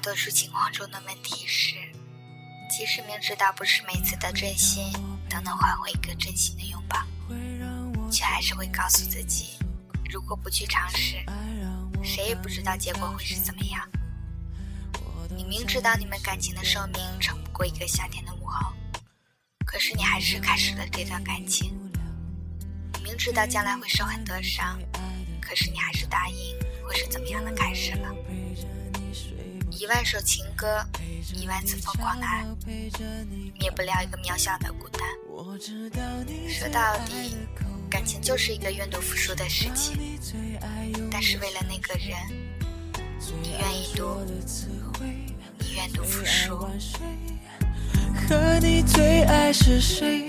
多数情况中的问题是，即使明知道不是每次的真心都能换回一个真心的拥抱，却还是会告诉自己，如果不去尝试，谁也不知道结果会是怎么样。你明知道你们感情的寿命撑不过一个夏天的午后，可是你还是开始了这段感情。你明知道将来会受很多伤，可是你还是答应会是怎么样的开始了。一万首情歌，一万次疯狂的爱，免不了一个渺小的孤单。说到底，感情就是一个愿赌服输的事情。但是为了那个人，你愿意赌，你愿赌服输。和你最爱是谁？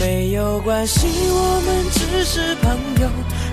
没有关系，我们只是朋友，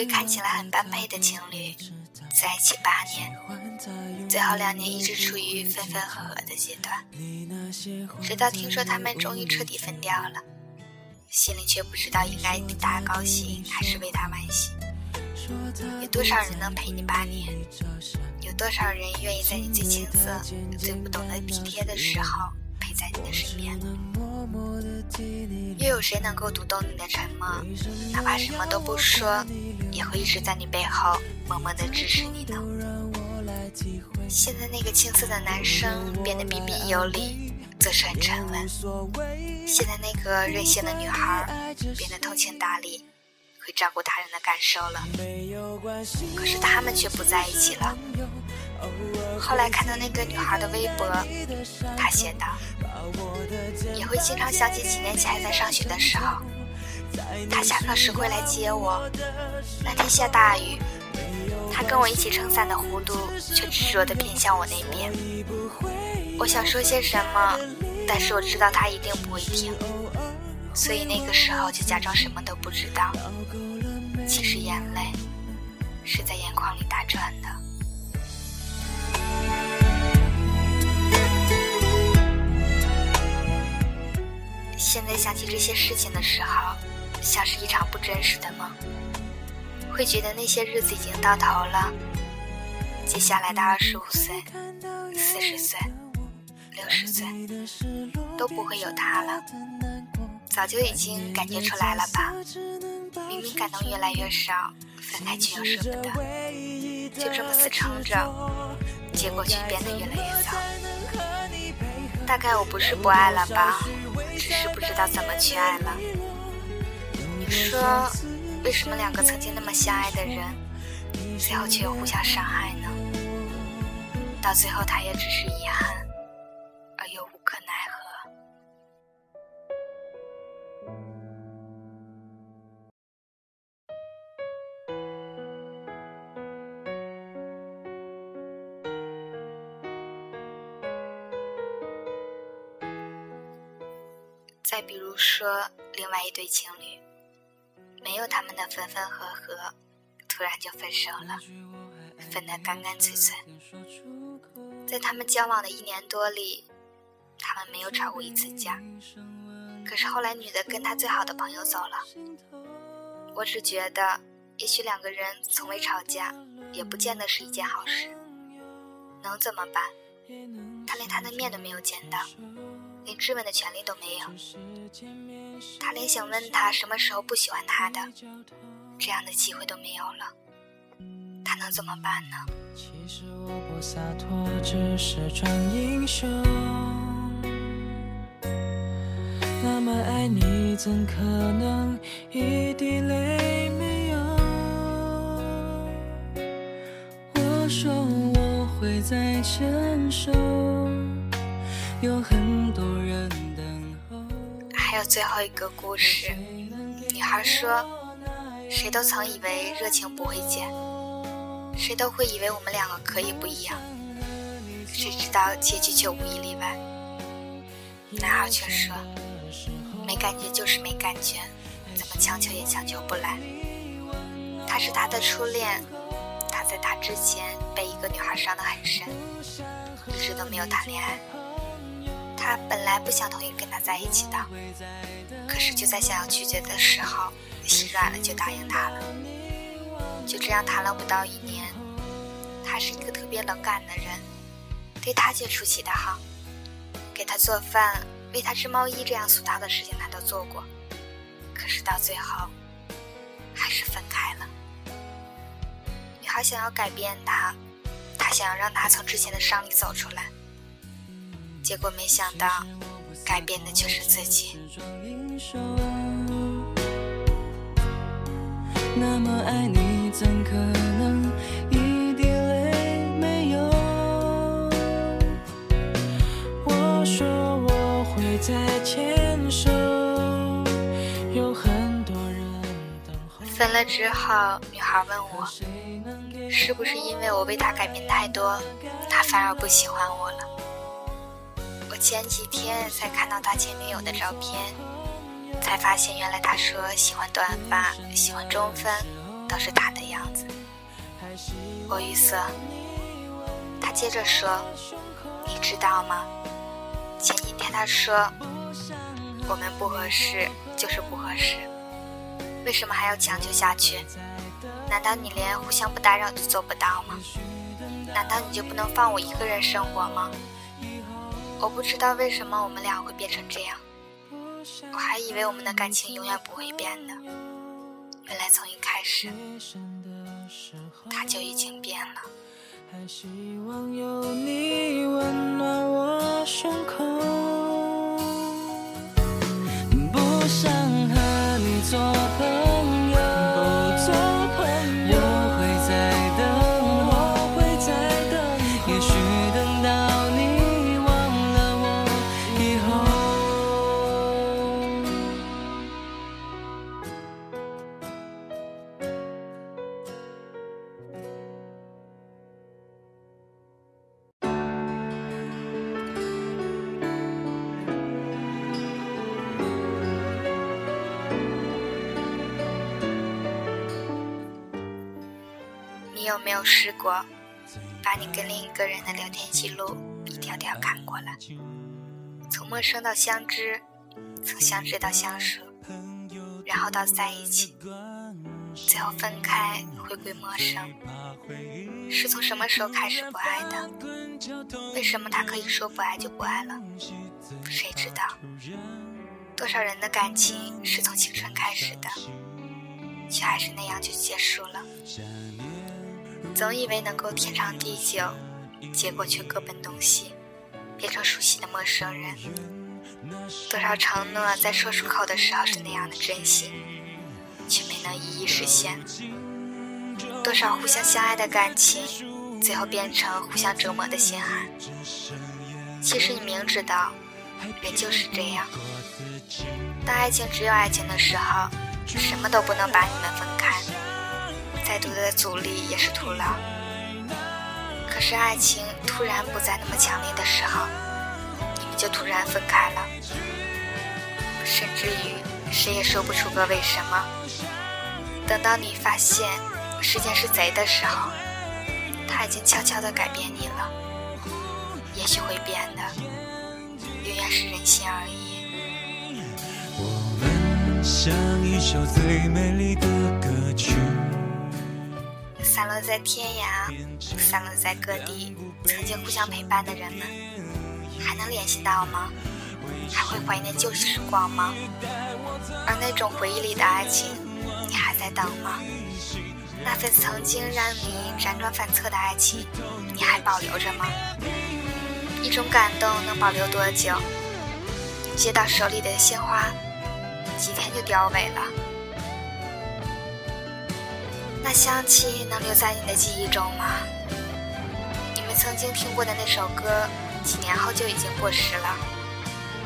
对看起来很般配的情侣，在一起八年，最后两年一直处于分分合合的阶段，直到听说他们终于彻底分掉了，心里却不知道应该替他高兴还是为他惋惜。有多少人能陪你八年？有多少人愿意在你最青涩、最不懂得体贴的时候陪在你的身边？又有谁能够读懂你的沉默？哪怕什么都不说，也会一直在你背后默默的支持你呢？现在那个青涩的男生变得彬彬有礼，做事很沉稳；现在那个任性的女孩变得通情达理，会照顾他人的感受了。可是他们却不在一起了。后来看到那个女孩的微博，她写道：“也会经常想起几年前还在上学的时候，她下课时会来接我。那天下大雨，她跟我一起撑伞的弧度却执着地偏向我那边。我想说些什么，但是我知道她一定不会听，所以那个时候就假装什么都不知道。其实眼泪是在眼眶里打转的。”现在想起这些事情的时候，像是一场不真实的梦，会觉得那些日子已经到头了。接下来的二十五岁、四十岁、六十岁，都不会有他了。早就已经感觉出来了吧？明明感动越来越少，分开却又舍不得，就这么死撑着，结果却变得越来越糟。大概我不是不爱了吧？只是不知道怎么去爱了。你说，为什么两个曾经那么相爱的人，最后却又互相伤害呢？到最后，他也只是遗憾，如说，另外一对情侣，没有他们的分分合合，突然就分手了，分得干干脆脆。在他们交往的一年多里，他们没有吵过一次架。可是后来，女的跟她最好的朋友走了。我只觉得，也许两个人从未吵架，也不见得是一件好事。能怎么办？他连他的面都没有见到。连质问的权利都没有，他连想问他什么时候不喜欢他的这样的机会都没有了，他能怎么办呢？那么爱你，怎可能一滴泪没有？我说我会再牵手。有很多人等候。还有最后一个故事，女孩说，谁都曾以为热情不会减，谁都会以为我们两个可以不一样，谁知道结局却无一例外。男孩却说：“没感觉就是没感觉，怎么强求也强求不来。”他是他的初恋，他在他之前被一个女孩伤得很深，一直都没有谈恋爱。他本来不想同意跟他在一起的，可是就在想要拒绝的时候，心软了就答应他了。就这样谈了不到一年，他是一个特别冷感的人，对他却出奇的好，给他做饭、为他织毛衣这样俗套的事情他都做过。可是到最后，还是分开了。女孩想要改变他，他想要让他从之前的伤里走出来。结果没想到，改变的却是自己。那么爱你，怎可能一滴泪没有？我说我会再牵手，有很多人等候。分了之后，女孩问我，是不是因为我为他改变太多，他反而不喜欢我了？前几天才看到他前女友的照片，才发现原来他说喜欢短发、喜欢中分，都是他的样子。我语塞。他接着说：“你知道吗？前几天他说我们不合适就是不合适，为什么还要强求下去？难道你连互相不打扰都做不到吗？难道你就不能放我一个人生活吗？”我不知道为什么我们俩会变成这样，我还以为我们的感情永远不会变的，原来从一开始，他就已经变了。还希望有你温暖我胸口，你有没有试过，把你跟另一个人的聊天记录一条条看过来？从陌生到相知，从相知到相熟，然后到在一起，最后分开，回归陌生。是从什么时候开始不爱的？为什么他可以说不爱就不爱了？谁知道？多少人的感情是从青春开始的，却还是那样就结束了。总以为能够天长地久，结果却各奔东西，变成熟悉的陌生人。多少承诺在说出口的时候是那样的真心，却没能一一实现。多少互相相爱的感情，最后变成互相折磨的心寒。其实你明知道，人就是这样。当爱情只有爱情的时候，什么都不能把你们分开。再多的阻力也是徒劳。可是爱情突然不再那么强烈的时候，你们就突然分开了，甚至于谁也说不出个为什么。等到你发现时间是贼的时候，他已经悄悄地改变你了。也许会变的，永远是人心而已。我们像一首最美丽的歌曲。散落在天涯，散落在各地，曾经互相陪伴的人们，还能联系到吗？还会怀念旧时光吗？而那种回忆里的爱情，你还在等吗？那份曾经让你辗转反侧的爱情，你还保留着吗？一种感动能保留多久？接到手里的鲜花，几天就凋萎了。那香气能留在你的记忆中吗？你们曾经听过的那首歌，几年后就已经过时了。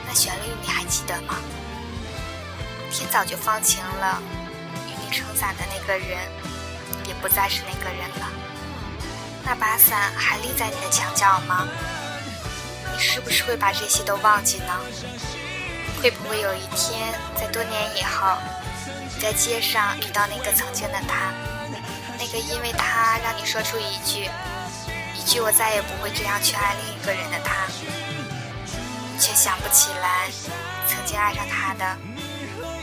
那旋律你还记得吗？天早就放晴了，与你撑伞的那个人，也不再是那个人了。那把伞还立在你的墙角吗？你是不是会把这些都忘记呢？会不会有一天，在多年以后，你在街上遇到那个曾经的他，那个因为他让你说出一句“一句我再也不会这样去爱另一个人的他”，却想不起来曾经爱上他的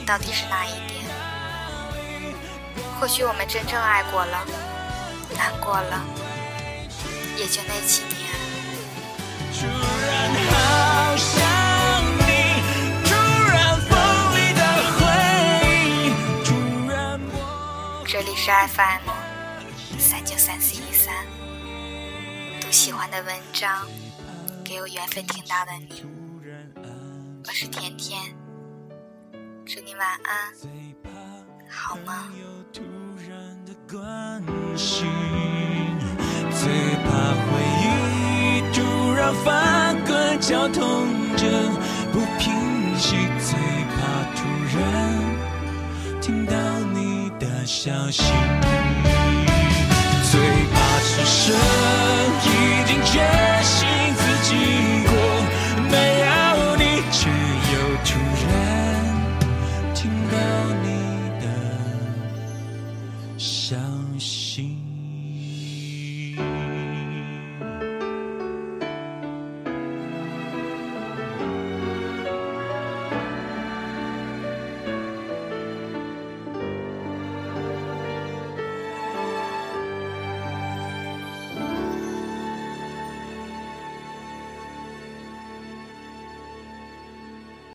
到底是哪一点？或许我们真正爱过了，难过了，也就那几年。这里是 FM 三九三四一三，读喜欢的文章，给有缘分听到的你。我是甜甜，祝你晚安，好吗？最怕回忆突然翻滚，绞痛着不平息。最怕突然听到你的消息。treasure